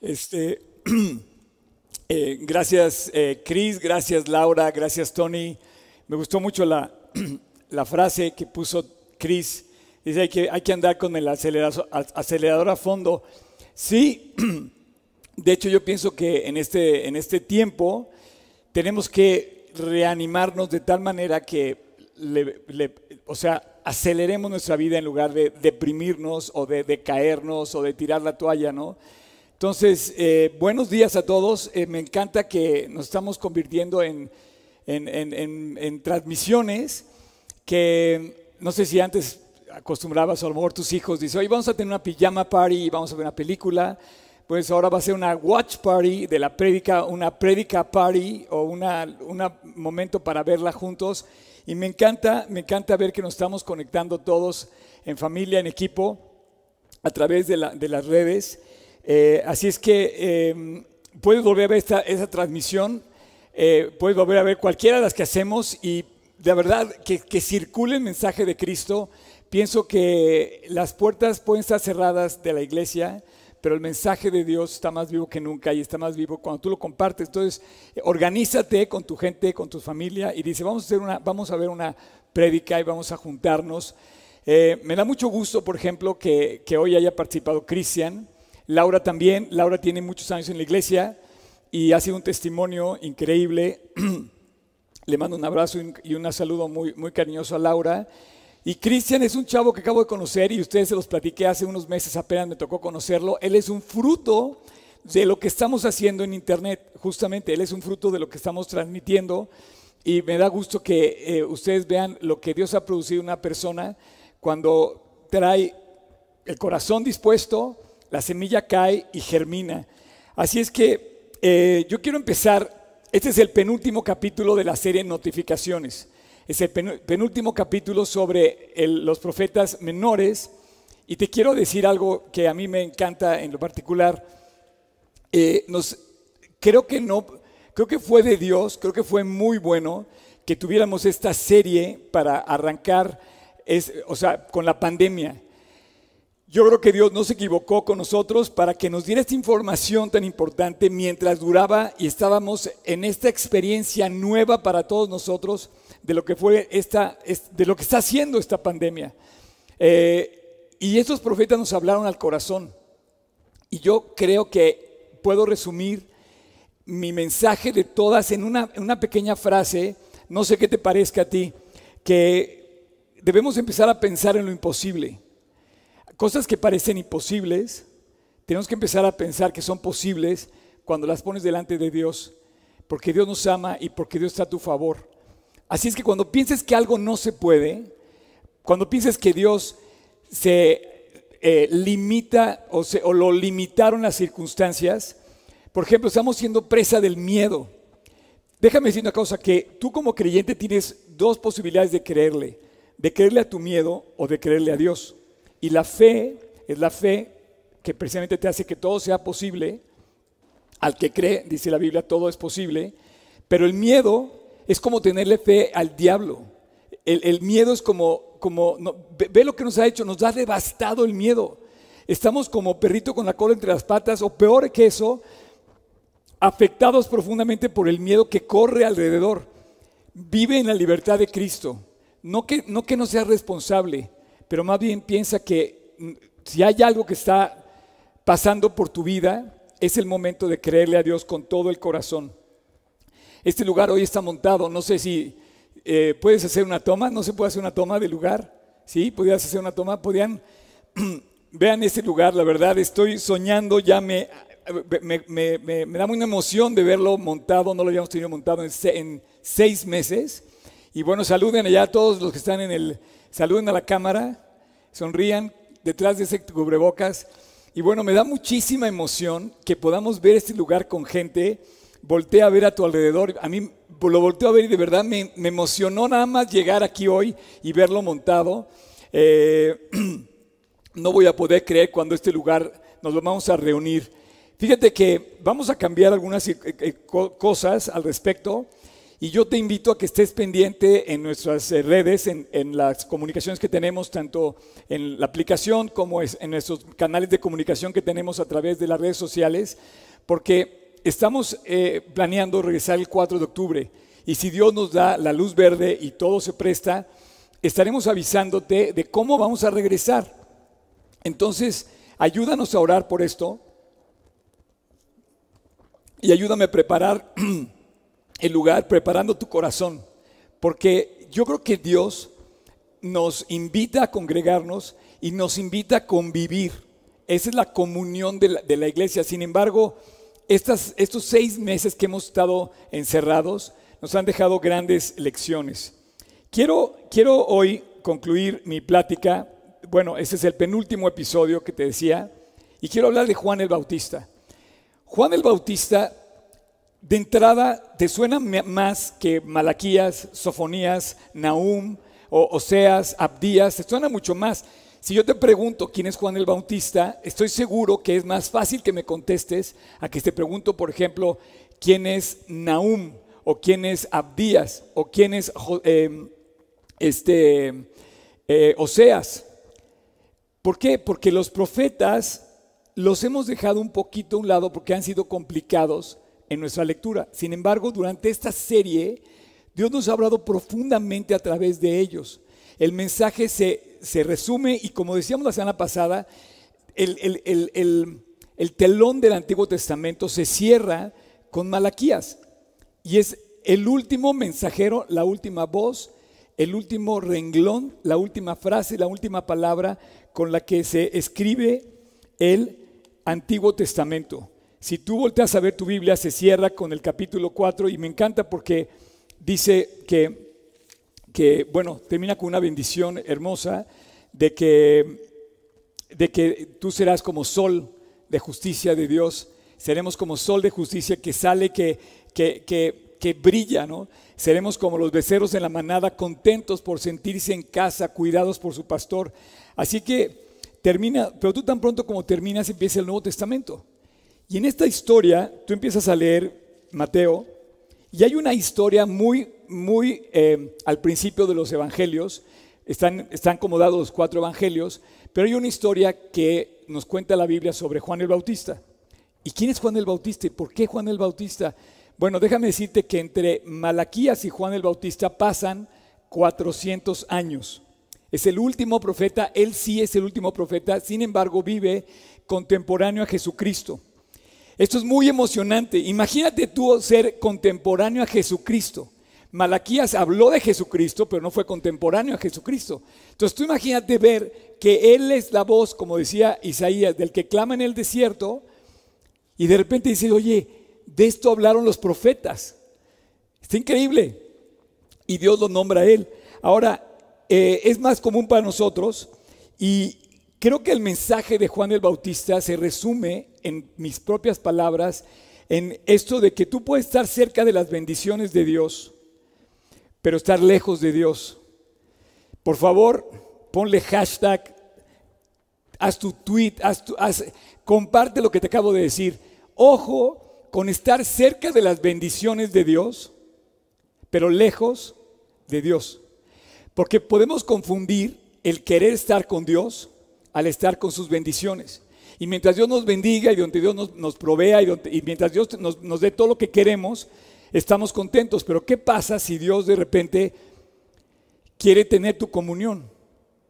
Este, eh, gracias eh, Chris, gracias Laura, gracias Tony. Me gustó mucho la, frase que puso Chris. Dice que, hay que andar con el acelerador, a fondo. Sí, de hecho yo pienso que en este, en este tiempo tenemos que reanimarnos de tal manera que, o sea, aceleremos nuestra vida en lugar de deprimirnos o de, caernos o de tirar la toalla, ¿no? Entonces, eh, buenos días a todos. Eh, me encanta que nos estamos convirtiendo en, en, transmisiones que no sé si antes acostumbrabas, a lo mejor tus hijos dicen, hoy vamos a tener una pijama party vamos a ver una película pues ahora va a ser una watch party de la prédica, una prédica party o un momento para verla juntos. Y me encanta, me encanta ver que nos estamos conectando todos en familia, en equipo, a través de, las redes. Eh, así es que em, puedes volver a ver esta, transmisión, eh, puedes volver a ver cualquiera de las que hacemos y de verdad que, que circule el mensaje de Cristo. Pienso que las puertas pueden estar cerradas de la iglesia, pero el mensaje de Dios está más vivo que nunca y está más vivo cuando tú lo compartes. Entonces, organízate con tu gente, con tu familia y dice, vamos a, hacer una, vamos a ver una prédica y vamos a juntarnos. Eh, me da mucho gusto, por ejemplo, que, hoy haya participado Cristian, Laura también. Laura tiene muchos años en la iglesia y ha sido un testimonio increíble. Le mando un abrazo y un saludo muy, muy cariñoso a Laura. Y Cristian es un chavo que acabo de conocer y ustedes se los platiqué hace unos meses, apenas me tocó conocerlo. Él es un fruto de lo que estamos haciendo en Internet, justamente. Él es un fruto de lo que estamos transmitiendo. Y me da gusto que eh, ustedes vean lo que Dios ha producido en una persona cuando trae el corazón dispuesto, la semilla cae y germina. Así es que eh, yo quiero empezar, este es el penúltimo capítulo de la serie Notificaciones es el penúltimo capítulo sobre los profetas menores. Y te quiero decir algo que a mí me encanta en lo particular. Eh, creo que no, creo que fue de Dios, creo que fue muy bueno que tuviéramos esta serie para arrancar, o sea, con la pandemia. Yo creo que Dios no se equivocó con nosotros para que nos diera esta información tan importante mientras duraba y estábamos en esta experiencia nueva para todos nosotros de lo que fue esta, de lo que está haciendo esta pandemia. Eh, y estos profetas nos hablaron al corazón. Y yo creo que puedo resumir mi mensaje de todas en una, en una pequeña frase, no sé qué te parezca a ti, que debemos empezar a pensar en lo imposible. Cosas que parecen imposibles, tenemos que empezar a pensar que son posibles cuando las pones delante de Dios, porque Dios nos ama y porque Dios está a tu favor. Así es que cuando pienses que algo no se puede, cuando pienses que Dios se eh, limita o, o lo limitaron las circunstancias, por ejemplo, estamos siendo presa del miedo. Déjame decir una cosa, que tú como creyente tienes dos posibilidades de creerle, de creerle a tu miedo o de creerle a Dios. Y la fe es la fe que precisamente te hace que todo sea posible. Al que cree, dice la Biblia, todo es posible. Pero el miedo es como tenerle fe al diablo. El, miedo es como, como ve, lo que nos ha hecho, nos ha devastado el miedo. Estamos como perrito con la cola entre las patas, o peor que eso, afectados profundamente por el miedo que corre alrededor. Vive en la libertad de Cristo. No que no, que no sea responsable, pero más bien piensa que mm, si hay algo que está pasando por tu vida, es el momento de creerle a Dios con todo el corazón. Este lugar hoy está montado, no sé si eh, puedes hacer una toma, no se puede hacer una toma del lugar, ¿sí? Podrías hacer una toma, podrían, vean este lugar, la verdad, estoy soñando, ya me, me, da una emoción de verlo montado, no lo habíamos tenido montado en, seis meses. Y bueno, saluden allá a todos los que están en el, saluden a la cámara, sonrían detrás de ese cubrebocas. Y bueno, me da muchísima emoción que podamos ver este lugar con gente voltea a ver a tu alrededor. A mí lo volteo a ver y de verdad me, emocionó nada más llegar aquí hoy y verlo montado. Eh, no voy a poder creer cuando este lugar nos lo vamos a reunir. Fíjate que vamos a cambiar algunas eh, eh, cosas al respecto Y yo te invito a que estés pendiente en nuestras eh, redes, en, las comunicaciones que tenemos, tanto en la aplicación como en nuestros canales de comunicación que tenemos a través de las redes sociales, porque estamos eh, planeando regresar el 4 de octubre. Y si Dios nos da la luz verde y todo se presta, estaremos avisándote de cómo vamos a regresar. Entonces, ayúdanos a orar por esto y ayúdame a preparar el lugar, preparando tu corazón, porque yo creo que Dios nos invita a congregarnos y nos invita a convivir. Esa es la comunión de la, iglesia. Sin embargo, estas, estos seis meses que hemos estado encerrados nos han dejado grandes lecciones. Quiero, quiero hoy concluir mi plática. Bueno, ese es el penúltimo episodio que te decía. Y quiero hablar de Juan el Bautista. Juan el Bautista de entrada, ¿te suena más que Malaquías, Sofonías, Nahum, o Oseas, Abdías? ¿Te suena mucho más? Si yo te pregunto quién es Juan el Bautista, estoy seguro que es más fácil que me contestes a que te pregunto, por ejemplo, quién es Nahum, o quién es Abdías, o quién es em, este, eh, Oseas. ¿Por qué? Porque los profetas los hemos dejado un poquito a un lado porque han sido complicados en nuestra lectura. Sin embargo, durante esta serie, Dios nos ha hablado profundamente a través de ellos. El mensaje se, resume y como decíamos la semana pasada, el, el, telón del Antiguo Testamento se cierra con Malaquías. Y es el último mensajero, la última voz, el último renglón, la última frase, la última palabra con la que se escribe el Antiguo Testamento. Si tú volteas a ver tu Biblia, se cierra con el capítulo 4 y me encanta porque dice que, que bueno, termina con una bendición hermosa de que, de que tú serás como sol de justicia de Dios, seremos como sol de justicia que sale, que, que, que, que brilla, ¿no? Seremos como los becerros en la manada, contentos por sentirse en casa, cuidados por su pastor. Así que termina, pero tú tan pronto como terminas empieza el Nuevo Testamento. Y en esta historia, tú empiezas a leer Mateo, y hay una historia muy, muy eh, al principio de los evangelios, están, están acomodados los cuatro evangelios, pero hay una historia que nos cuenta la Biblia sobre Juan el Bautista. ¿Y quién es Juan el Bautista? ¿Y por qué Juan el Bautista? Bueno, déjame decirte que entre Malaquías y Juan el Bautista pasan 400 años. Es el último profeta, él sí es el último profeta, sin embargo vive contemporáneo a Jesucristo. Esto es muy emocionante. Imagínate tú ser contemporáneo a Jesucristo. Malaquías habló de Jesucristo, pero no fue contemporáneo a Jesucristo. Entonces tú imagínate ver que Él es la voz, como decía Isaías, del que clama en el desierto, y de repente dice, oye, de esto hablaron los profetas. Está increíble. Y Dios lo nombra a Él. Ahora, eh, es más común para nosotros y Creo que el mensaje de Juan el Bautista se resume en mis propias palabras en esto de que tú puedes estar cerca de las bendiciones de Dios, pero estar lejos de Dios. Por favor, ponle hashtag, haz tu tweet, haz comparte lo que te acabo de decir. Ojo con estar cerca de las bendiciones de Dios, pero lejos de Dios. Porque podemos confundir el querer estar con Dios al estar con sus bendiciones. Y mientras Dios nos bendiga y donde Dios nos, provea y, mientras Dios nos, nos dé todo lo que queremos, estamos contentos. Pero ¿qué pasa si Dios de repente quiere tener tu comunión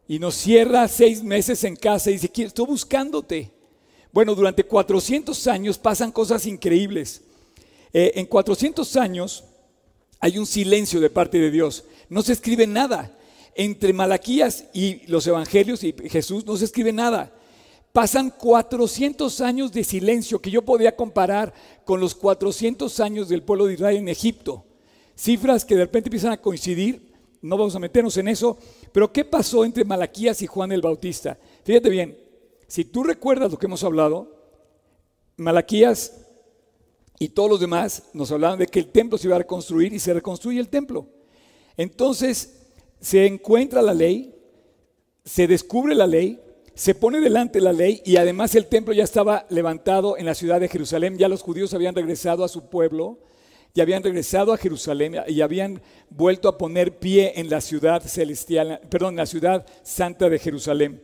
y nos cierra seis meses en casa y dice, estoy buscándote? Bueno, durante 400 años pasan cosas increíbles. Eh, en 400 años hay un silencio de parte de Dios. No se escribe nada entre Malaquías y los evangelios y Jesús no se escribe nada. Pasan 400 años de silencio que yo podía comparar con los 400 años del pueblo de Israel en Egipto. Cifras que de repente empiezan a coincidir, no vamos a meternos en eso, pero ¿qué pasó entre Malaquías y Juan el Bautista? Fíjate bien, si tú recuerdas lo que hemos hablado, Malaquías y todos los demás nos hablaban de que el templo se iba a reconstruir y se reconstruye el templo. Entonces, se encuentra la ley, se descubre la ley, se pone delante la ley y además el templo ya estaba levantado en la ciudad de Jerusalén, ya los judíos habían regresado a su pueblo, y habían regresado a Jerusalén y habían vuelto a poner pie en la ciudad celestial, perdón, la ciudad santa de Jerusalén.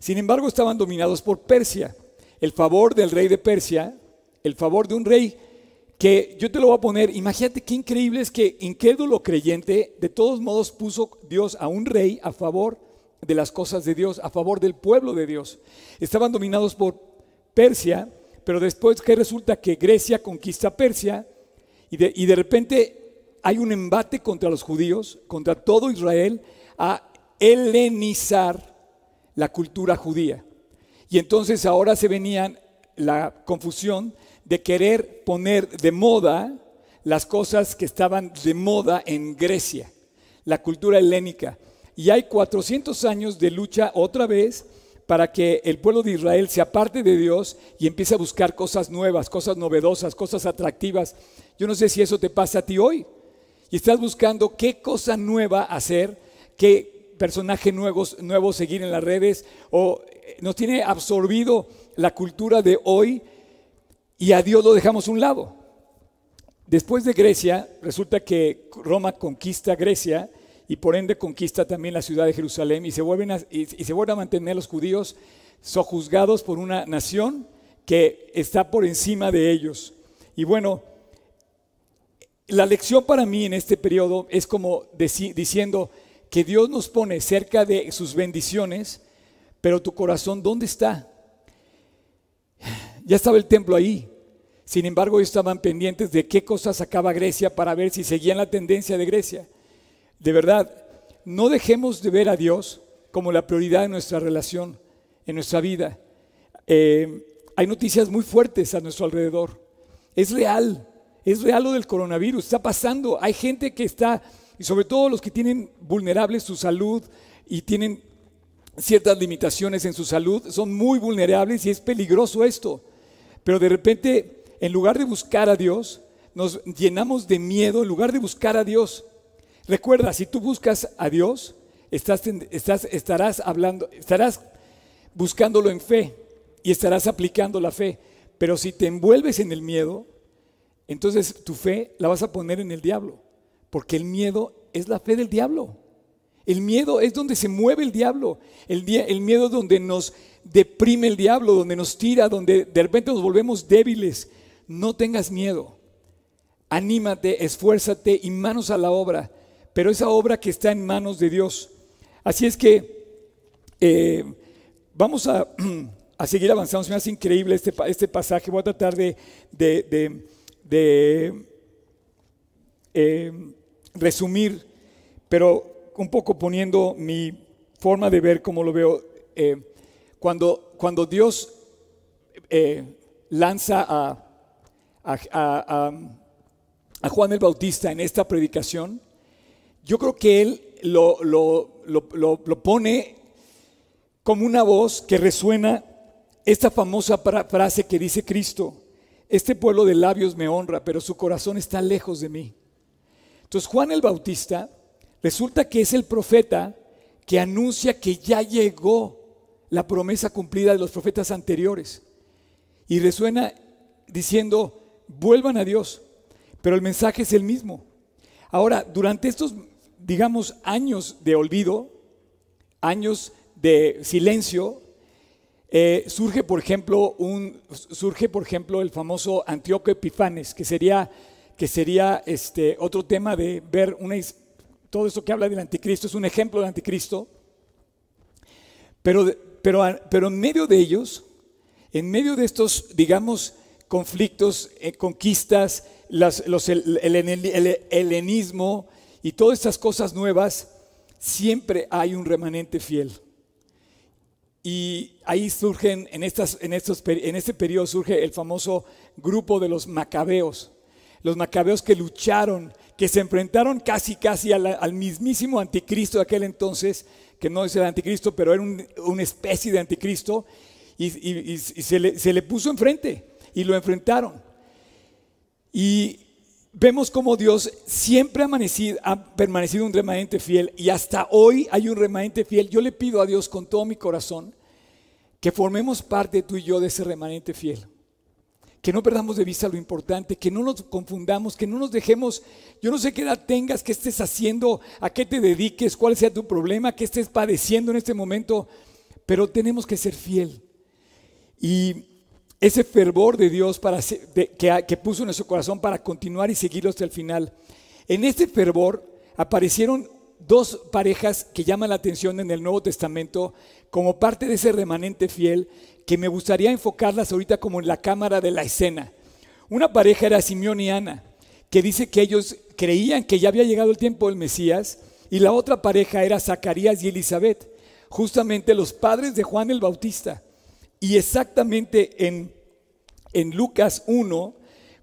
Sin embargo, estaban dominados por Persia. El favor del rey de Persia, el favor de un rey que yo te lo voy a poner, imagínate qué increíble es que incrédulo creyente, de todos modos puso Dios a un rey a favor de las cosas de Dios, a favor del pueblo de Dios. Estaban dominados por Persia, pero después que resulta que Grecia conquista Persia y de, y de repente hay un embate contra los judíos, contra todo Israel, a helenizar la cultura judía. Y entonces ahora se venían la confusión de querer poner de moda las cosas que estaban de moda en Grecia, la cultura helénica. Y hay 400 años de lucha otra vez para que el pueblo de Israel se aparte de Dios y empiece a buscar cosas nuevas, cosas novedosas, cosas atractivas. Yo no sé si eso te pasa a ti hoy. Y estás buscando qué cosa nueva hacer, qué personaje nuevo, nuevo seguir en las redes, o eh, nos tiene absorbido la cultura de hoy y a Dios lo dejamos a un lado. Después de Grecia, resulta que Roma conquista Grecia y por ende conquista también la ciudad de Jerusalén y se vuelven a, y, se vuelven a mantener los judíos sojuzgados por una nación que está por encima de ellos. Y bueno, la lección para mí en este periodo es como diciendo que Dios nos pone cerca de sus bendiciones, pero tu corazón, ¿dónde está? Ya estaba el templo ahí. Sin embargo, ellos estaban pendientes de qué cosas sacaba Grecia para ver si seguían la tendencia de Grecia. De verdad, no dejemos de ver a Dios como la prioridad de nuestra relación, en nuestra vida. Eh, hay noticias muy fuertes a nuestro alrededor. Es real, es real lo del coronavirus, está pasando. Hay gente que está, y sobre todo los que tienen vulnerables su salud y tienen ciertas limitaciones en su salud, son muy vulnerables y es peligroso esto. Pero de repente, en lugar de buscar a Dios, nos llenamos de miedo en lugar de buscar a Dios. Recuerda, si tú buscas a Dios, estarás hablando, estarás buscándolo en fe y estarás aplicando la fe. Pero si te envuelves en el miedo, entonces tu fe la vas a poner en el diablo, porque el miedo es la fe del diablo. El miedo es donde se mueve el diablo. El, el miedo es donde nos deprime el diablo, donde nos tira, donde de repente nos volvemos débiles. No tengas miedo. Anímate, esfuérzate y manos a la obra. Pero esa obra que está en manos de Dios. Así es que eh, vamos a, seguir avanzando. Se me hace increíble este, este pasaje. Voy a tratar de, eh, resumir, pero un poco poniendo mi forma de ver como lo veo. Eh, cuando, cuando Dios lanza a, a Juan el Bautista en esta predicación, yo creo que él lo, lo, pone como una voz que resuena esta famosa frase que dice Cristo, este pueblo de labios me honra, pero su corazón está lejos de mí. Entonces Juan el Bautista resulta que es el profeta que anuncia que ya llegó la promesa cumplida de los profetas anteriores. Y resuena diciendo, vuelvan a Dios, pero el mensaje es el mismo. Ahora, durante estos digamos, años de olvido, años de silencio, eh, surge, por ejemplo, un, surge, por ejemplo, el famoso Antíoco Epifanes, que sería, que sería este, otro tema de ver una, todo esto que habla del anticristo, es un ejemplo del anticristo. Pero, pero, pero en medio de ellos, en medio de estos, digamos, conflictos, eh, conquistas, los, el, el, helenismo, y todas estas cosas nuevas, siempre hay un remanente fiel. Y ahí surgen, en, estas, en, estos, en este periodo surge el famoso grupo de los macabeos. Los macabeos que lucharon, que se enfrentaron casi, casi al, mismísimo anticristo de aquel entonces, que no es el anticristo, pero era una especie de anticristo, y, se, le, se le puso enfrente, y lo enfrentaron. Y vemos como Dios siempre ha, ha permanecido un remanente fiel y hasta hoy hay un remanente fiel. Yo le pido a Dios con todo mi corazón que formemos parte tú y yo de ese remanente fiel. que no perdamos de vista lo importante, que no nos confundamos, que no nos dejemos, yo no sé qué edad tengas, qué estés haciendo, a qué te dediques, cuál sea tu problema, qué estés padeciendo en este momento, pero tenemos que ser fiel. Y ese fervor de Dios para, que, puso en nuestro corazón para continuar y seguirlo hasta el final. En este fervor aparecieron dos parejas que llaman la atención en el Nuevo Testamento como parte de ese remanente fiel que me gustaría enfocarlas ahorita como en la cámara de la escena. Una pareja era Simeón y Ana, que dice que ellos creían que ya había llegado el tiempo del Mesías, y la otra pareja era Zacarías y Elizabeth, justamente los padres de Juan el Bautista. Y exactamente en, en Lucas 1,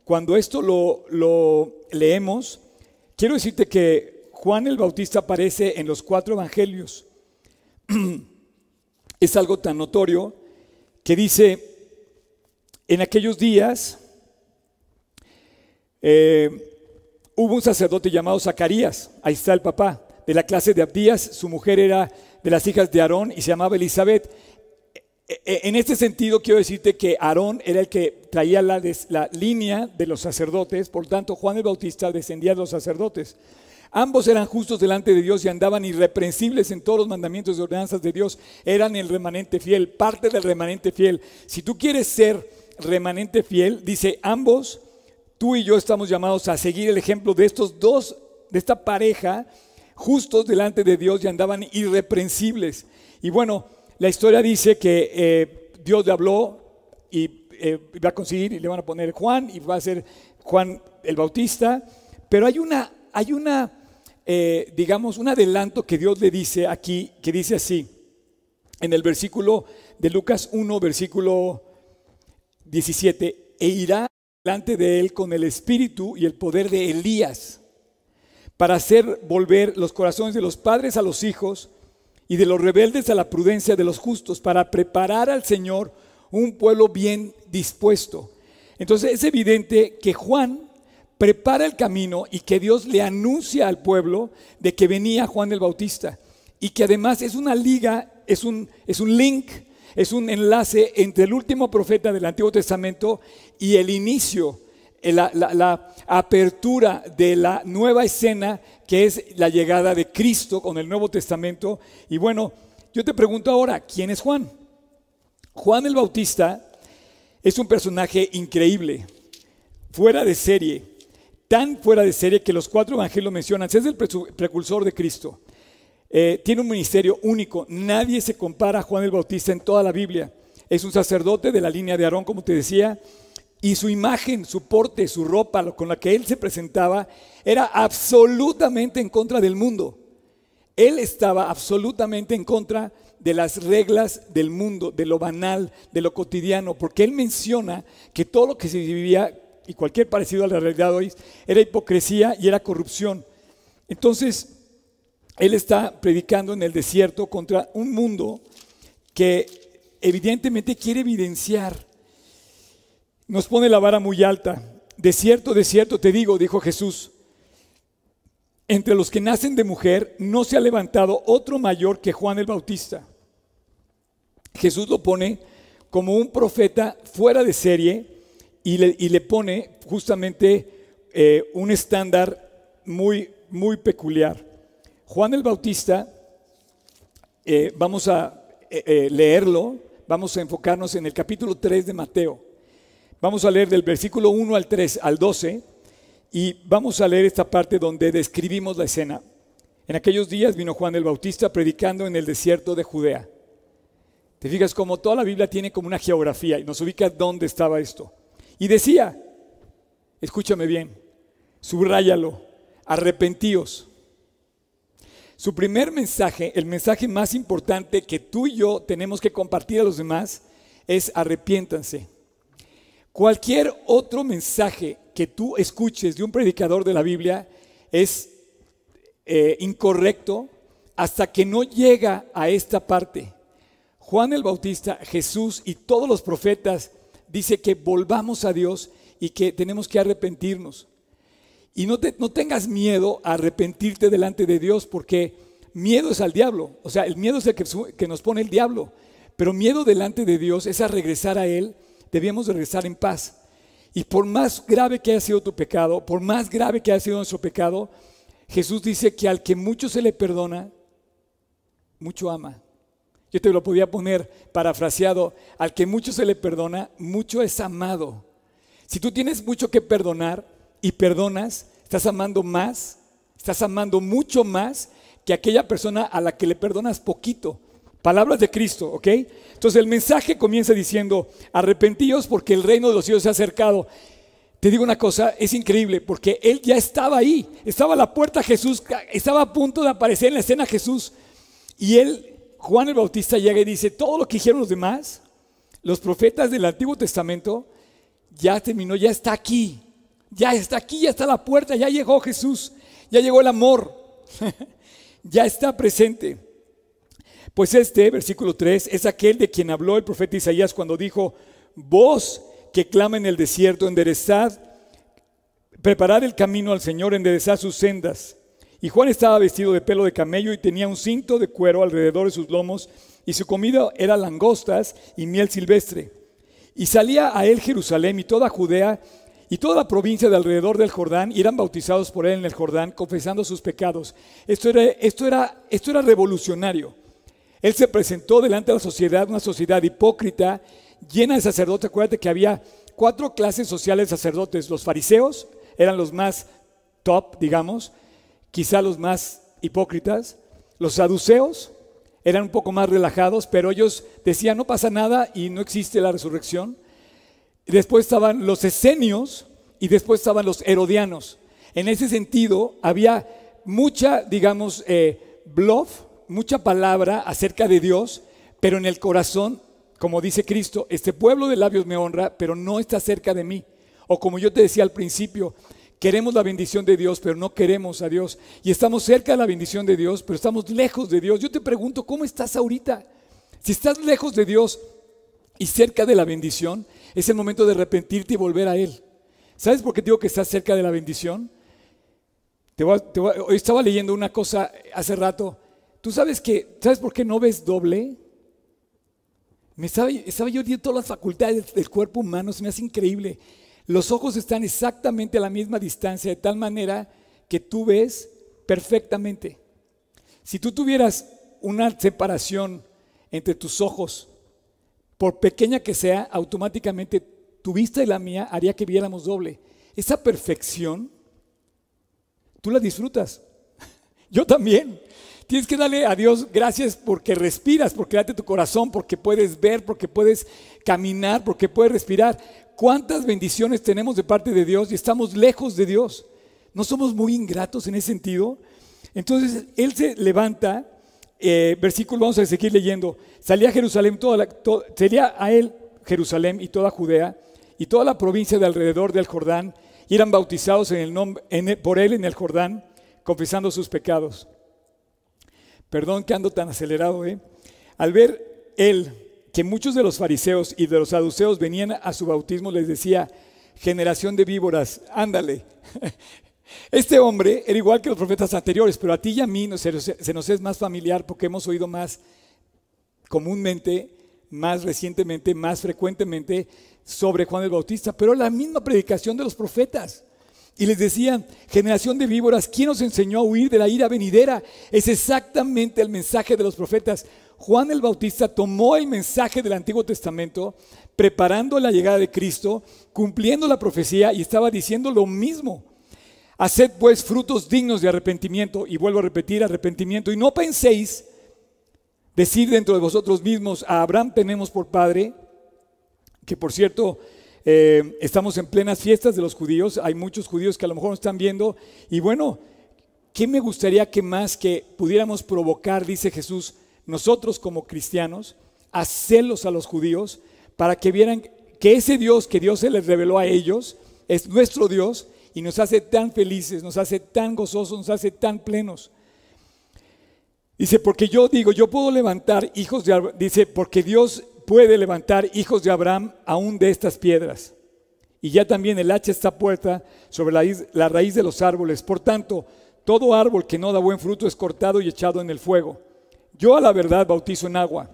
cuando esto lo, leemos, quiero decirte que Juan el Bautista aparece en los cuatro evangelios. es algo tan notorio que dice, en aquellos días eh, hubo un sacerdote llamado Zacarías, ahí está el papá, de la clase de Abdías, su mujer era de las hijas de Aarón y se llamaba Elizabeth. E, e, en este sentido quiero decirte que Aarón era el que traía la, la línea de los sacerdotes, por tanto Juan el Bautista descendía de los sacerdotes. Ambos eran justos delante de Dios y andaban irreprensibles en todos los mandamientos y ordenanzas de Dios. Eran el remanente fiel, parte del remanente fiel. Si tú quieres ser remanente fiel, dice, ambos, tú y yo estamos llamados a seguir el ejemplo de estos dos, de esta pareja, justos delante de Dios y andaban irreprensibles. Y bueno, la historia dice que eh, Dios le habló y eh, va a conseguir y le van a poner Juan y va a ser Juan el Bautista. Pero hay una, hay una eh, digamos, un adelanto que Dios le dice aquí, que dice así, en el versículo de Lucas 1, versículo 17, e irá delante de él con el espíritu y el poder de Elías, para hacer volver los corazones de los padres a los hijos y de los rebeldes a la prudencia de los justos, para preparar al Señor un pueblo bien dispuesto. Entonces es evidente que Juan prepara el camino y que Dios le anuncia al pueblo de que venía Juan el Bautista. Y que además es una liga, es un, es un link, es un enlace entre el último profeta del Antiguo Testamento y el inicio, la, la, apertura de la nueva escena que es la llegada de Cristo con el Nuevo Testamento. Y bueno, yo te pregunto ahora, ¿quién es Juan? Juan el Bautista es un personaje increíble, fuera de serie tan fuera de serie que los cuatro evangelios mencionan. Es el precursor de Cristo. Eh, tiene un ministerio único. Nadie se compara a Juan el Bautista en toda la Biblia. Es un sacerdote de la línea de Aarón, como te decía, y su imagen, su porte, su ropa con la que él se presentaba era absolutamente en contra del mundo. Él estaba absolutamente en contra de las reglas del mundo, de lo banal, de lo cotidiano, porque él menciona que todo lo que se vivía y cualquier parecido a la realidad hoy era hipocresía y era corrupción. Entonces, él está predicando en el desierto contra un mundo que evidentemente quiere evidenciar, nos pone la vara muy alta. Desierto, desierto, te digo, dijo Jesús, entre los que nacen de mujer no se ha levantado otro mayor que Juan el Bautista. Jesús lo pone como un profeta fuera de serie y le, pone justamente eh, un estándar muy, muy peculiar. Juan el Bautista, eh, vamos a eh, leerlo, vamos a enfocarnos en el capítulo 3 de Mateo. Vamos a leer del versículo 1 al 3 al 12 y vamos a leer esta parte donde describimos la escena. En aquellos días vino Juan el Bautista predicando en el desierto de Judea. Te fijas como toda la Biblia tiene como una geografía y nos ubica dónde estaba esto. Y decía, escúchame bien, subráyalo, arrepentíos. Su primer mensaje, el mensaje más importante que tú y yo tenemos que compartir a los demás, es arrepiéntanse. Cualquier otro mensaje que tú escuches de un predicador de la Biblia es eh, incorrecto hasta que no llega a esta parte. Juan el Bautista, Jesús y todos los profetas dice que volvamos a Dios y que tenemos que arrepentirnos. Y no, te, no tengas miedo a arrepentirte delante de Dios porque miedo es al diablo. O sea, el miedo es el que, que nos pone el diablo. Pero miedo delante de Dios es a regresar a Él. Debíamos regresar en paz. Y por más grave que haya sido tu pecado, por más grave que haya sido nuestro pecado, Jesús dice que al que mucho se le perdona, mucho ama. Yo te lo podía poner parafraseado, al que mucho se le perdona, mucho es amado. Si tú tienes mucho que perdonar y perdonas, estás amando más, estás amando mucho más que aquella persona a la que le perdonas poquito. Palabras de Cristo, ¿ok? Entonces el mensaje comienza diciendo, arrepentíos porque el reino de los cielos se ha acercado. Te digo una cosa, es increíble porque él ya estaba ahí, estaba a la puerta Jesús, estaba a punto de aparecer en la escena Jesús. Y él, Juan el Bautista, llega y dice, todo lo que hicieron los demás, los profetas del Antiguo Testamento, ya terminó, ya está aquí, ya está aquí, ya está la puerta, ya llegó Jesús, ya llegó el amor, ya está presente. Pues este, versículo 3, es aquel de quien habló el profeta Isaías cuando dijo, vos que clama en el desierto, enderezad, preparad el camino al Señor, enderezad sus sendas. Y Juan estaba vestido de pelo de camello y tenía un cinto de cuero alrededor de sus lomos, y su comida era langostas y miel silvestre. Y salía a él Jerusalén y toda Judea y toda la provincia de alrededor del Jordán, y eran bautizados por él en el Jordán, confesando sus pecados. Esto era, esto era, esto era revolucionario. Él se presentó delante de la sociedad, una sociedad hipócrita, llena de sacerdotes. Acuérdate que había cuatro clases sociales de sacerdotes. Los fariseos eran los más top, digamos, quizá los más hipócritas. Los saduceos eran un poco más relajados, pero ellos decían no pasa nada y no existe la resurrección. Después estaban los esenios y después estaban los herodianos. En ese sentido, había mucha, digamos, eh, bluff, mucha palabra acerca de Dios, pero en el corazón, como dice Cristo, este pueblo de labios me honra, pero no está cerca de mí. O como yo te decía al principio, queremos la bendición de Dios, pero no queremos a Dios. Y estamos cerca de la bendición de Dios, pero estamos lejos de Dios. Yo te pregunto, ¿cómo estás ahorita? Si estás lejos de Dios y cerca de la bendición, es el momento de arrepentirte y volver a Él. ¿Sabes por qué digo que estás cerca de la bendición? Te hoy estaba leyendo una cosa hace rato. ¿Tú sabes que, sabes por qué no ves doble? Me estaba, estaba yo todas las facultades del cuerpo humano, se me hace increíble. Los ojos están exactamente a la misma distancia, de tal manera que tú ves perfectamente. Si tú tuvieras una separación entre tus ojos por pequeña que sea, automáticamente tu vista y la mía haría que viéramos doble. Esa perfección, tú la disfrutas. Yo también. Tienes que darle a Dios gracias porque respiras, porque date tu corazón, porque puedes ver, porque puedes caminar, porque puedes respirar. ¿Cuántas bendiciones tenemos de parte de Dios y estamos lejos de Dios? ¿No somos muy ingratos en ese sentido? Entonces Él se levanta eh, versículo, vamos a seguir leyendo. Salía a Jerusalén, toda la, a él Jerusalén y toda Judea y toda la provincia de alrededor del Jordán y eran bautizados en el nombre, por él en el Jordán, confesando sus pecados. Perdón que ando tan acelerado, ¿eh? Al ver él que muchos de los fariseos y de los saduceos venían a su bautismo, les decía, generación de víboras, ándale, Este hombre era igual que los profetas anteriores, pero a ti y a mí se, nos es más familiar porque hemos oído más comúnmente, más recientemente, más frecuentemente sobre Juan el Bautista, pero la misma predicación de los profetas. Y les decían, generación de víboras, ¿quién nos enseñó a huir de la ira venidera? Es exactamente el mensaje de los profetas. Juan el Bautista tomó el mensaje del Antiguo Testamento, preparando la llegada de Cristo, cumpliendo la profecía y estaba diciendo lo mismo. Haced pues frutos dignos de arrepentimiento, y vuelvo a repetir, arrepentimiento, y no penséis decir dentro de vosotros mismos, a Abraham tenemos por padre, que por cierto, eh, estamos en plenas fiestas de los judíos, hay muchos judíos que a lo mejor nos están viendo, y bueno, ¿qué me gustaría que más que pudiéramos provocar, dice Jesús, nosotros como cristianos, hacerlos a los judíos, para que vieran que ese Dios que Dios se les reveló a ellos, es nuestro Dios, y nos hace tan felices, nos hace tan gozosos, nos hace tan plenos. Dice, porque yo digo, yo puedo levantar hijos de dice, porque Dios puede levantar hijos de Abraham aún de estas piedras. Y ya también el hacha está puesta sobre la, la raíz de los árboles. Por tanto, todo árbol que no da buen fruto es cortado y echado en el fuego. Yo a la verdad bautizo en agua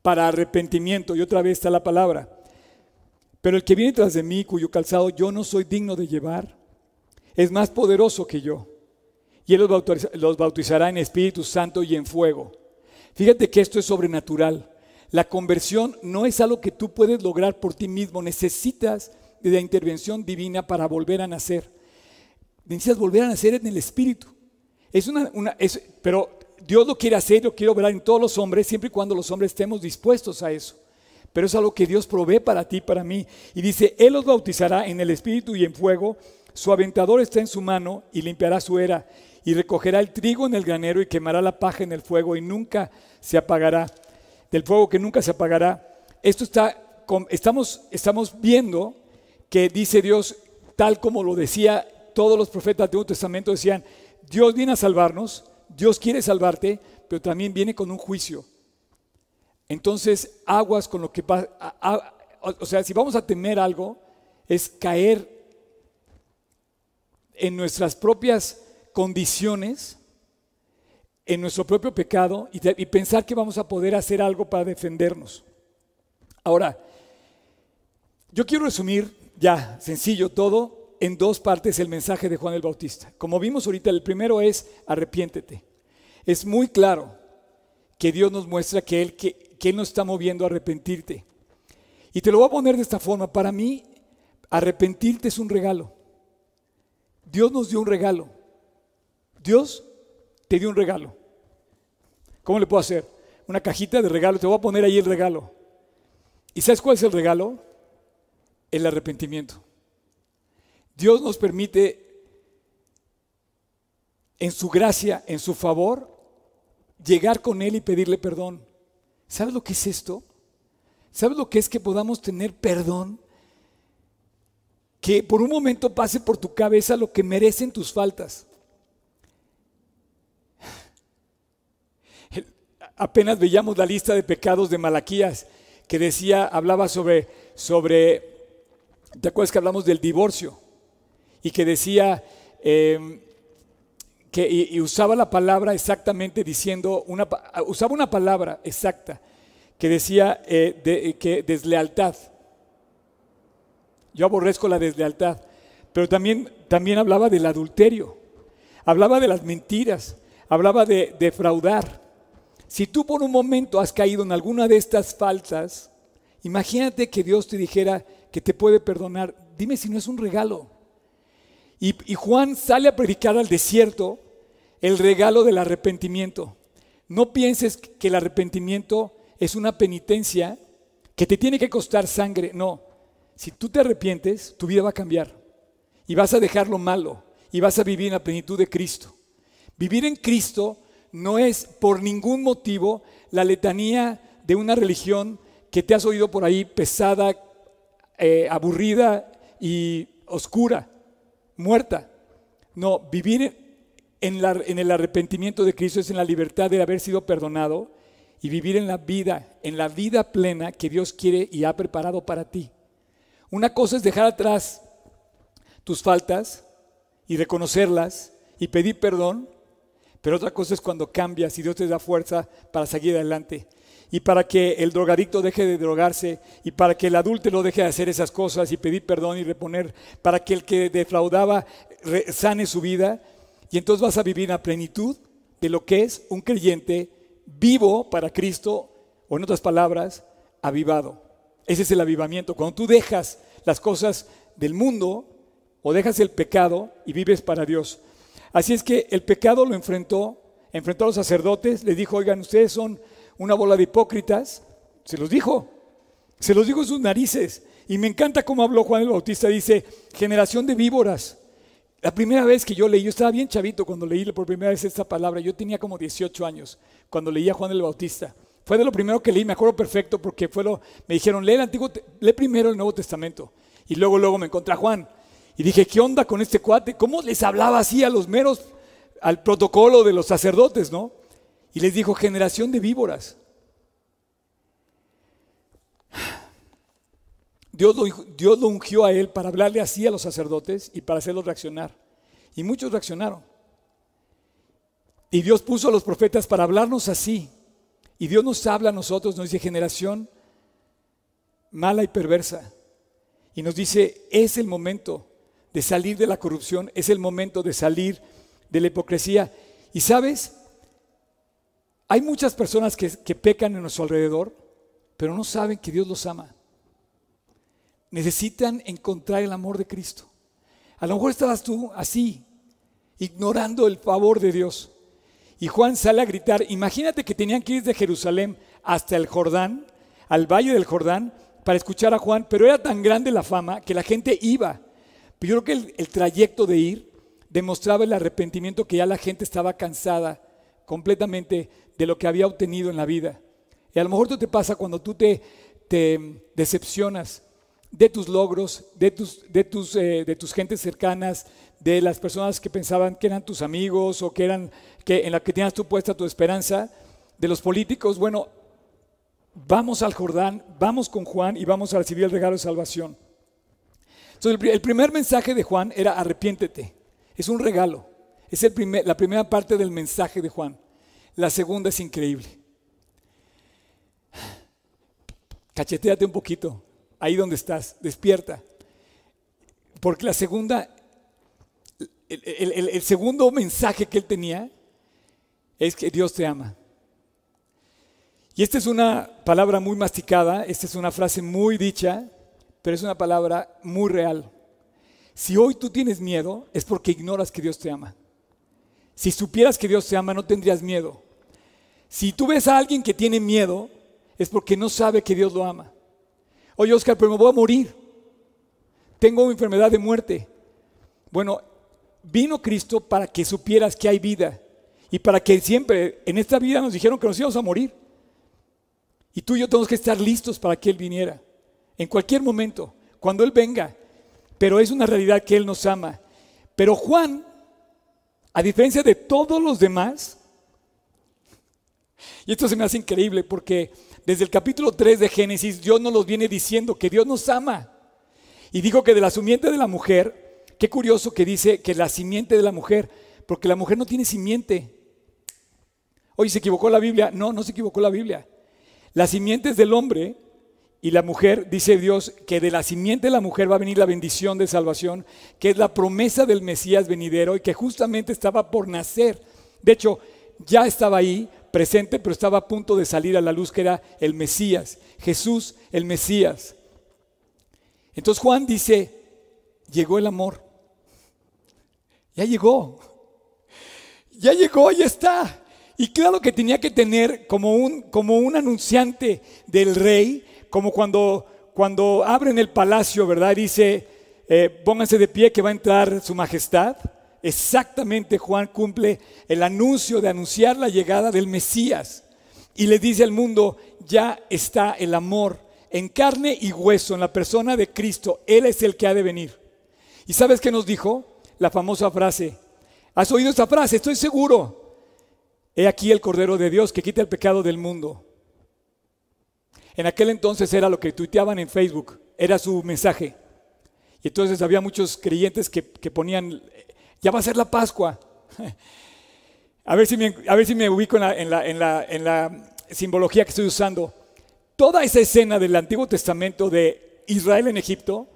para arrepentimiento, y otra vez está la palabra, Pero el que viene tras de mí, cuyo calzado yo no soy digno de llevar, es más poderoso que yo. Y Él los bautizará en Espíritu Santo y en fuego. Fíjate que esto es sobrenatural. La conversión no es algo que tú puedes lograr por ti mismo. Necesitas de la intervención divina para volver a nacer. Necesitas volver a nacer en el Espíritu. Es una, pero Dios lo quiere hacer, lo quiere obrar en todos los hombres, siempre y cuando los hombres estemos dispuestos a eso. Pero es algo que Dios provee para ti, para mí. Y dice, Él los bautizará en el Espíritu y en fuego. Su aventador está en su mano y limpiará su era. Y recogerá el trigo en el granero y quemará la paja en el fuego y nunca se apagará. Del fuego que nunca se apagará. Esto está, estamos, estamos viendo que dice Dios, tal como lo decía todos los profetas del Nuevo Testamento, decían, Dios viene a salvarnos, Dios quiere salvarte, pero también viene con un juicio. Entonces, aguas con lo que pasa. O sea, si vamos a temer algo, es caer en nuestras propias condiciones, en nuestro propio pecado y, pensar que vamos a poder hacer algo para defendernos. Ahora, yo quiero resumir ya, sencillo todo, en dos partes el mensaje de Juan el Bautista. Como vimos ahorita, el primero es arrepiéntete. Es muy claro que Dios nos muestra que Él, que, que nos está moviendo a arrepentirte. Y te lo voy a poner de esta forma. Para mí, arrepentirte es un regalo. Dios nos dio un regalo. Dios te dio un regalo. ¿Cómo le puedo hacer? Una cajita de regalo. Te voy a poner ahí el regalo. ¿Y sabes cuál es el regalo? El arrepentimiento. Dios nos permite en su gracia, en su favor, llegar con Él y pedirle perdón. ¿Sabes lo que es esto? ¿Sabes lo que es que podamos tener perdón? Que por un momento pase por tu cabeza lo que merecen tus faltas. Apenas veíamos la lista de pecados de Malaquías que decía, hablaba sobre, sobre, ¿te acuerdas que hablamos del divorcio? y que decía, em, que, y, usaba la palabra exactamente diciendo, una, usaba una palabra exacta que decía eh, que deslealtad. Yo aborrezco la deslealtad, pero también, también hablaba del adulterio, hablaba de las mentiras, hablaba de defraudar. Si tú por un momento has caído en alguna de estas falsas, imagínate que Dios te dijera que te puede perdonar. Dime si no es un regalo. Y, Juan sale a predicar al desierto el regalo del arrepentimiento. No pienses que el arrepentimiento es una penitencia que te tiene que costar sangre. No, si tú te arrepientes, tu vida va a cambiar y vas a dejar lo malo y vas a vivir en la plenitud de Cristo. Vivir en Cristo no es por ningún motivo la letanía de una religión que te has oído por ahí pesada, eh, aburrida y oscura muerta. No, vivir en, en, el arrepentimiento de Cristo es en la libertad de haber sido perdonado y vivir en la vida, en la vida plena que Dios quiere y ha preparado para ti. Una cosa es dejar atrás tus faltas y reconocerlas y pedir perdón, pero otra cosa es cuando cambias y Dios te da fuerza para seguir adelante y para que el drogadicto deje de drogarse y para que el adúltero deje de hacer esas cosas y pedir perdón y reponer, para que el que defraudaba sane su vida y entonces vas a vivir a plenitud de lo que es un creyente vivo para Cristo o en otras palabras, avivado. Ese es el avivamiento, cuando tú dejas las cosas del mundo o dejas el pecado y vives para Dios. Así es que el pecado lo enfrentó, enfrentó a los sacerdotes, les dijo, oigan, ustedes son una bola de hipócritas, se los dijo, se los dijo en sus narices. Y me encanta cómo habló Juan el Bautista, dice, generación de víboras. La primera vez que yo leí, yo estaba bien chavito cuando leí por primera vez esta palabra, yo tenía como 18 años cuando leía Juan el Bautista. Fue de lo primero que leí, me acuerdo perfecto porque fue lo, me dijeron, lee el Antiguo, lee primero el Nuevo Testamento. Y luego, luego me encontré a Juan. Y dije, ¿qué onda con este cuate? ¿Cómo les hablaba así a los meros, al protocolo de los sacerdotes, no? Y les dijo, generación de víboras. Dios lo, Dios lo ungió a él para hablarle así a los sacerdotes y para hacerlos reaccionar. Y muchos reaccionaron. Y Dios puso a los profetas para hablarnos así. Y Dios nos habla a nosotros, nos dice generación mala y perversa. y nos dice, es el momento de salir de la corrupción, es el momento de salir de la hipocresía. Y sabes, hay muchas personas que, que pecan en nuestro alrededor, pero no saben que Dios los ama. Necesitan encontrar el amor de Cristo. A lo mejor estabas tú así, ignorando el favor de Dios. Y Juan sale a gritar, imagínate que tenían que ir de Jerusalén hasta el Jordán, al valle del Jordán, para escuchar a Juan, pero era tan grande la fama que la gente iba. Pero yo creo que el, trayecto de ir demostraba el arrepentimiento que ya la gente estaba cansada completamente de lo que había obtenido en la vida. Y a lo mejor tú te pasa cuando tú te, decepcionas de tus logros, de tus, de, tus, eh, de tus gentes cercanas, de las personas que pensaban que eran tus amigos o que eran que en la que tenías tú puesta tu esperanza, de los políticos, bueno, vamos al Jordán, vamos con Juan y vamos a recibir el regalo de salvación. Entonces, el primer mensaje de Juan era arrepiéntete, es un regalo, es el primer, la primera parte del mensaje de Juan. La segunda es increíble. Cacheteate un poquito, ahí donde estás, despierta. Porque la segunda, el segundo mensaje que él tenía es que Dios te ama. Y esta es una palabra muy masticada, esta es una frase muy dicha, pero es una palabra muy real. Si hoy tú tienes miedo, es porque ignoras que Dios te ama. Si supieras que Dios te ama, no tendrías miedo. Si tú ves a alguien que tiene miedo, es porque no sabe que Dios lo ama. Oye, Oscar, pero me voy a morir. Tengo una enfermedad de muerte. Bueno, vino Cristo para que supieras que hay vida y para que siempre en esta vida nos dijeron que nos íbamos a morir. Y tú y yo tenemos que estar listos para que Él viniera. En cualquier momento, cuando Él venga. Pero es una realidad que Él nos ama. Pero Juan, a diferencia de todos los demás, y esto se me hace increíble porque desde el capítulo 3 de Génesis Dios nos los viene diciendo que Dios nos ama. Y dijo que de la simiente de la mujer, qué curioso que dice que la simiente de la mujer, porque la mujer no tiene simiente. Oye, ¿se equivocó la Biblia? No, no se equivocó la Biblia. La simiente es del hombre y la mujer, dice Dios, que de la simiente de la mujer va a venir la bendición de salvación, que es la promesa del Mesías venidero y que justamente estaba por nacer. De hecho, ya estaba ahí presente, pero estaba a punto de salir a la luz, que era el Mesías, Jesús el Mesías. Entonces Juan dice, llegó el amor. Ya llegó. Ya llegó, ya está. Y claro que tenía que tener como un, como un anunciante del rey, como cuando, cuando abren el palacio, ¿verdad? Dice, eh, pónganse de pie que va a entrar su majestad. Exactamente Juan cumple el anuncio de anunciar la llegada del Mesías. Y le dice al mundo, ya está el amor en carne y hueso, en la persona de Cristo. Él es el que ha de venir. ¿Y sabes qué nos dijo? La famosa frase. ¿Has oído esta frase? Estoy seguro. He aquí el Cordero de Dios que quita el pecado del mundo. En aquel entonces era lo que tuiteaban en Facebook, era su mensaje. Y entonces había muchos creyentes que, ponían, ya va a ser la Pascua. A ver si me, a ver si me ubico en la, en la simbología que estoy usando. Toda esa escena del Antiguo Testamento de Israel en Egipto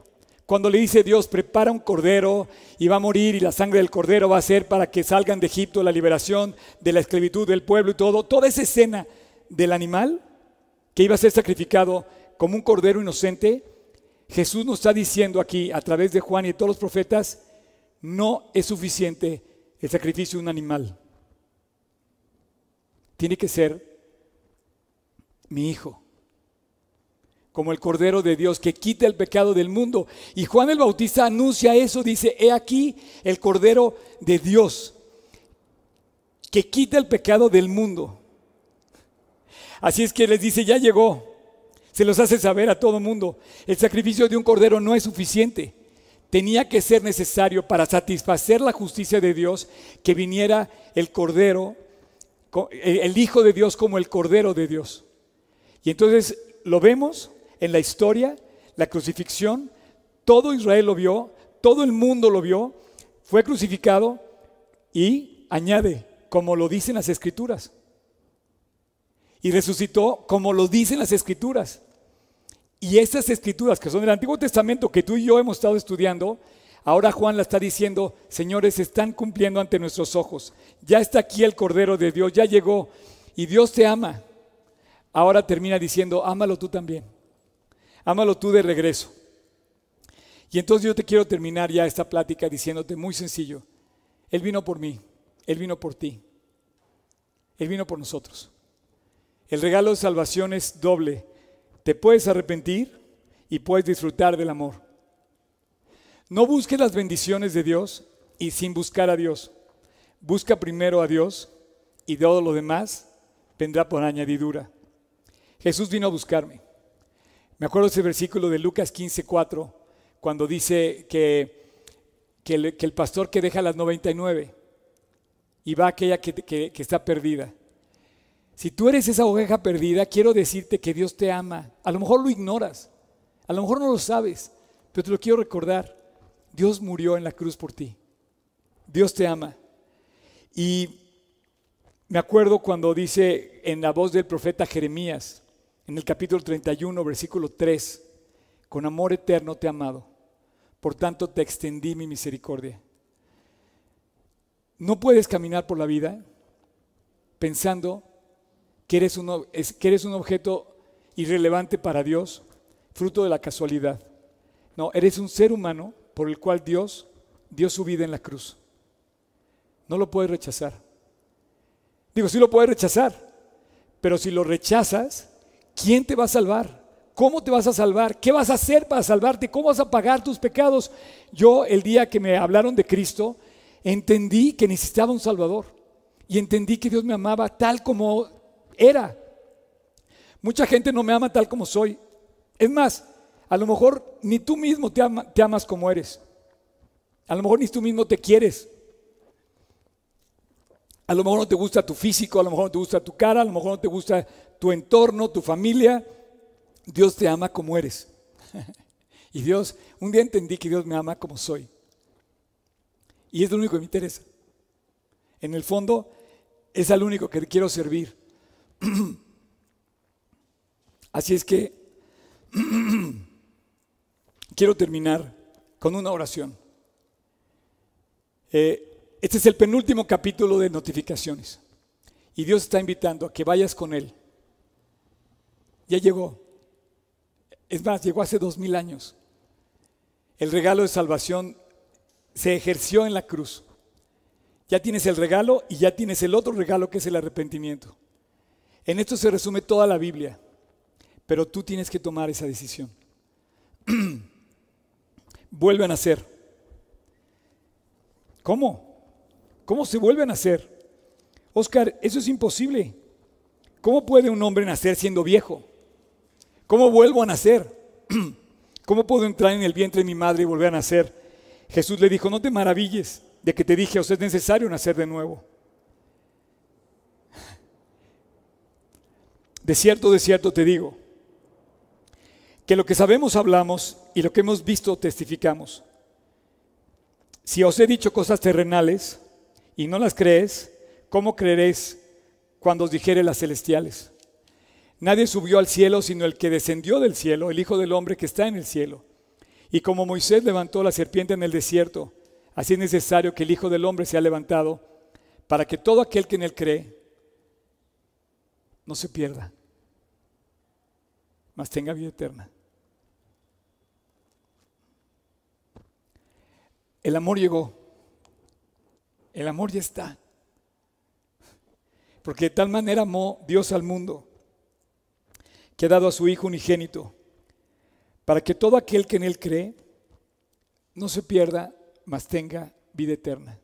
cuando le dice Dios, prepara un cordero y va a morir y la sangre del cordero va a ser para que salgan de Egipto la liberación de la esclavitud del pueblo y todo, toda esa escena del animal que iba a ser sacrificado como un cordero inocente, Jesús nos está diciendo aquí a través de Juan y de todos los profetas, no es suficiente el sacrificio de un animal. Tiene que ser mi hijo como el Cordero de Dios que quita el pecado del mundo. Y Juan el Bautista anuncia eso, dice, he aquí el Cordero de Dios que quita el pecado del mundo. Así es que les dice, ya llegó. Se los hace saber a todo mundo. El sacrificio de un cordero no es suficiente. Tenía que ser necesario para satisfacer la justicia de Dios que viniera el cordero, el Hijo de Dios como el cordero de Dios. Y entonces lo vemos en la historia, la crucifixión, todo Israel lo vio, todo el mundo lo vio, fue crucificado y añade, como lo dicen las escrituras. Y resucitó como lo dicen las escrituras. Y esas escrituras que son del Antiguo Testamento que tú y yo hemos estado estudiando, ahora Juan la está diciendo, señores, se están cumpliendo ante nuestros ojos. Ya está aquí el Cordero de Dios, ya llegó y Dios te ama. Ahora termina diciendo, ámalo tú también. Ámalo tú de regreso. Y entonces yo te quiero terminar ya esta plática diciéndote muy sencillo. Él vino por mí, Él vino por ti, Él vino por nosotros. El regalo de salvación es doble. Te puedes arrepentir y puedes disfrutar del amor. No busques las bendiciones de Dios y sin buscar a Dios. Busca primero a Dios y todo lo demás vendrá por añadidura. Jesús vino a buscarme. Me acuerdo ese versículo de Lucas 15, 4, cuando dice que, que, el, pastor que deja las 99 y va a aquella que, que está perdida. Si tú eres esa oveja perdida, quiero decirte que Dios te ama. A lo mejor lo ignoras, a lo mejor no lo sabes, pero te lo quiero recordar. Dios murió en la cruz por ti. Dios te ama. Y me acuerdo cuando dice en la voz del profeta Jeremías, en el capítulo 31, versículo 3, con amor eterno te he amado, por tanto te extendí mi misericordia. No puedes caminar por la vida pensando que eres un, que eres un objeto irrelevante para Dios, fruto de la casualidad. No, eres un ser humano por el cual Dios dio su vida en la cruz. No lo puedes rechazar. Digo, sí lo puedes rechazar, pero si lo rechazas, ¿quién te va a salvar? ¿Cómo te vas a salvar? ¿Qué vas a hacer para salvarte? ¿Cómo vas a pagar tus pecados? Yo el día que me hablaron de Cristo, entendí que necesitaba un Salvador. Y entendí que Dios me amaba tal como era. Mucha gente no me ama tal como soy. Es más, a lo mejor ni tú mismo te, amas como eres. A lo mejor ni tú mismo te quieres. A lo mejor no te gusta tu físico, a lo mejor no te gusta tu cara, a lo mejor no te gusta tu entorno, tu familia. Dios te ama como eres. y Dios, un día entendí que Dios me ama como soy. Y es lo único que me interesa. En el fondo, es al único que quiero servir. Así es que quiero terminar con una oración. Eh, este es el penúltimo capítulo de notificaciones. Y Dios está invitando a que vayas con Él. Ya llegó. Es más, llegó hace dos mil años. El regalo de salvación se ejerció en la cruz. Ya tienes el regalo y ya tienes el otro regalo que es el arrepentimiento. En esto se resume toda la Biblia, pero tú tienes que tomar esa decisión. Vuelve a nacer. ¿Cómo? ¿Cómo se vuelve a nacer? Oscar, eso es imposible. ¿Cómo puede un hombre nacer siendo viejo? ¿Cómo vuelvo a nacer? ¿Cómo puedo entrar en el vientre de mi madre y volver a nacer? Jesús le dijo, no te maravilles de que te dije, os es necesario nacer de nuevo. De cierto, de cierto te digo, que lo que sabemos hablamos y lo que hemos visto testificamos. Si os he dicho cosas terrenales y no las crees, ¿cómo creeréis cuando os dijere las celestiales? Nadie subió al cielo sino el que descendió del cielo, el Hijo del Hombre que está en el cielo. Y como Moisés levantó la serpiente en el desierto, así es necesario que el Hijo del Hombre sea levantado para que todo aquel que en él cree no se pierda, mas tenga vida eterna. El amor llegó. El amor ya está. Porque de tal manera amó Dios al mundo que ha dado a su Hijo unigénito, para que todo aquel que en Él cree no se pierda, mas tenga vida eterna.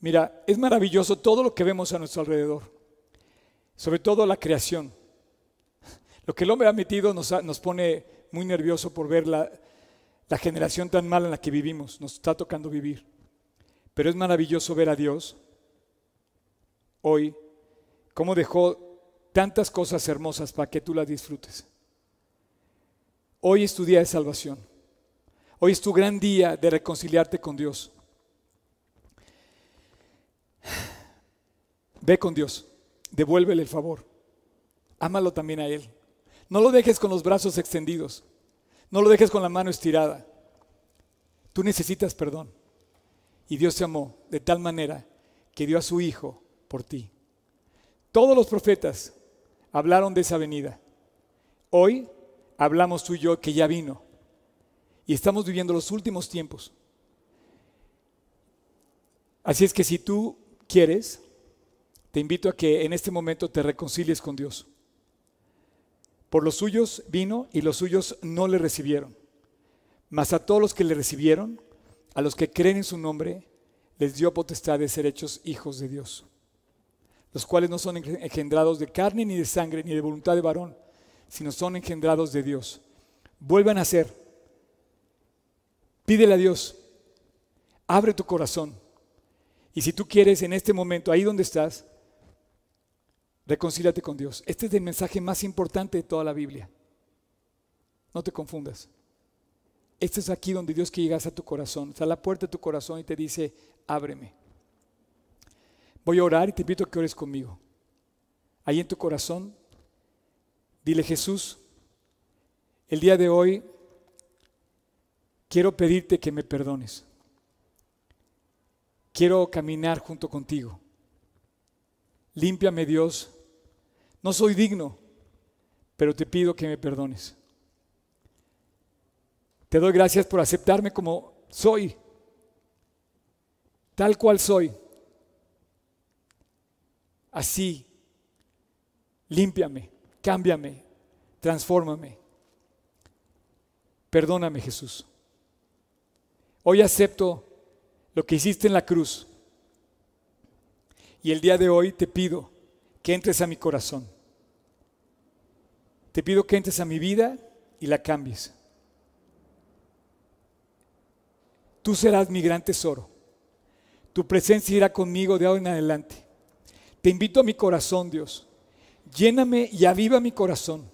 Mira, es maravilloso todo lo que vemos a nuestro alrededor, sobre todo la creación. Lo que el hombre ha metido nos, nos pone muy nervioso por ver la, la generación tan mala en la que vivimos. Nos está tocando vivir. Pero es maravilloso ver a Dios hoy, cómo dejó tantas cosas hermosas para que tú las disfrutes. Hoy es tu día de salvación. Hoy es tu gran día de reconciliarte con Dios. Ve con Dios, devuélvele el favor. Ámalo también a Él. No lo dejes con los brazos extendidos. No lo dejes con la mano estirada. Tú necesitas perdón. Y Dios te amó de tal manera que dio a su Hijo por ti. Todos los profetas hablaron de esa venida. Hoy hablamos tú y yo que ya vino. Y estamos viviendo los últimos tiempos. Así es que si tú quieres, te invito a que en este momento te reconcilies con Dios. Por los suyos vino y los suyos no le recibieron. Mas a todos los que le recibieron, a los que creen en su nombre, les dio potestad de ser hechos hijos de Dios, los cuales no son engendrados de carne ni de sangre ni de voluntad de varón, sino son engendrados de Dios. Vuelvan a ser. Pídele a Dios. Abre tu corazón. Y si tú quieres en este momento, ahí donde estás, reconcíliate con Dios. Este es el mensaje más importante de toda la Biblia. No te confundas. Este es aquí donde Dios quiere llegar a tu corazón. Está a la puerta de tu corazón y te dice, ábreme. Voy a orar y te invito a que ores conmigo. Ahí en tu corazón, dile Jesús, el día de hoy quiero pedirte que me perdones. Quiero caminar junto contigo. Límpiame Dios. No soy digno, pero te pido que me perdones. Te doy gracias por aceptarme como soy, tal cual soy. Así, límpiame, cámbiame, transfórmame. Perdóname Jesús. Hoy acepto lo que hiciste en la cruz. Y el día de hoy te pido que entres a mi corazón. Te pido que entres a mi vida y la cambies. Tú serás mi gran tesoro. Tu presencia irá conmigo de ahora en adelante. Te invito a mi corazón, Dios. Lléname y aviva mi corazón.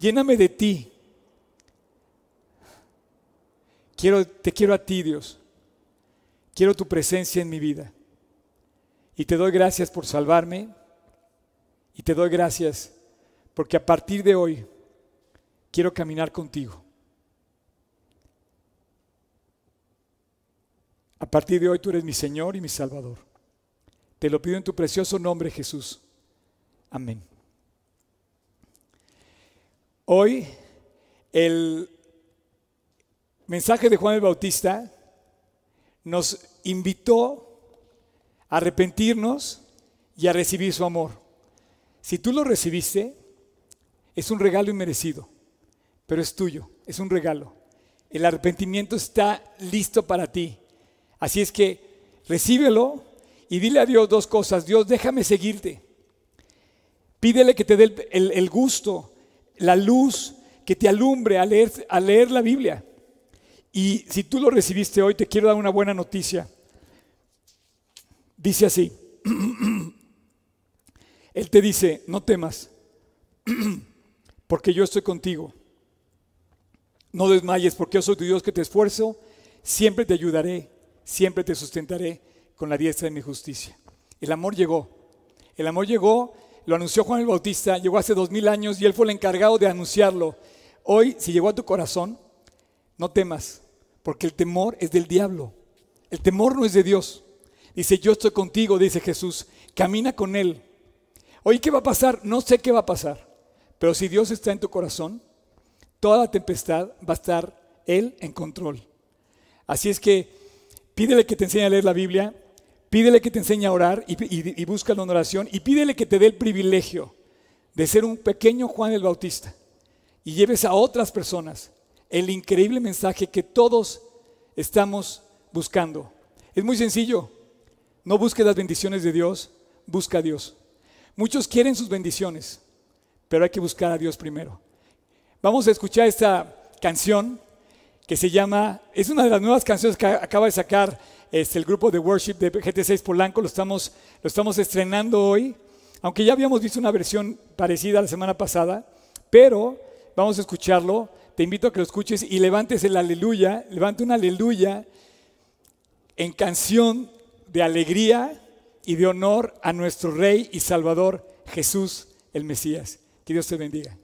Lléname de ti. Quiero, te quiero a ti, Dios. Quiero tu presencia en mi vida. Y te doy gracias por salvarme. Y te doy gracias porque a partir de hoy quiero caminar contigo. A partir de hoy tú eres mi Señor y mi Salvador. Te lo pido en tu precioso nombre, Jesús. Amén. Hoy el mensaje de Juan el Bautista nos invitó a arrepentirnos y a recibir su amor. Si tú lo recibiste, es un regalo inmerecido, pero es tuyo, es un regalo. El arrepentimiento está listo para ti. Así es que recíbelo y dile a Dios dos cosas. Dios, déjame seguirte. Pídele que te dé el, gusto, la luz, que te alumbre a leer, a leer la Biblia. Y si tú lo recibiste hoy, te quiero dar una buena noticia. Dice así. Él te dice, no temas, porque yo estoy contigo. No desmayes, porque yo soy tu Dios que te esfuerzo, siempre te ayudaré siempre te sustentaré con la diestra de mi justicia. El amor llegó. El amor llegó, lo anunció Juan el Bautista, llegó hace dos mil años y él fue el encargado de anunciarlo. Hoy, si llegó a tu corazón, no temas, porque el temor es del diablo. El temor no es de Dios. Dice, yo estoy contigo, dice Jesús, camina con Él. Hoy, ¿qué va a pasar? No sé qué va a pasar, pero si Dios está en tu corazón, toda la tempestad va a estar Él en control. Así es que Pídele que te enseñe a leer la Biblia, pídele que te enseñe a orar y, y, la oración y pídele que te dé el privilegio de ser un pequeño Juan el Bautista y lleves a otras personas el increíble mensaje que todos estamos buscando. Es muy sencillo. No busques las bendiciones de Dios, busca a Dios. Muchos quieren sus bendiciones, pero hay que buscar a Dios primero. Vamos a escuchar esta canción que se llama, es una de las nuevas canciones que acaba de sacar este, el grupo de worship de GT6 Polanco, lo estamos, lo estamos estrenando hoy, aunque ya habíamos visto una versión parecida la semana pasada, pero vamos a escucharlo, te invito a que lo escuches y levantes el aleluya, levante un aleluya en canción de alegría y de honor a nuestro Rey y Salvador Jesús el Mesías. Que Dios te bendiga.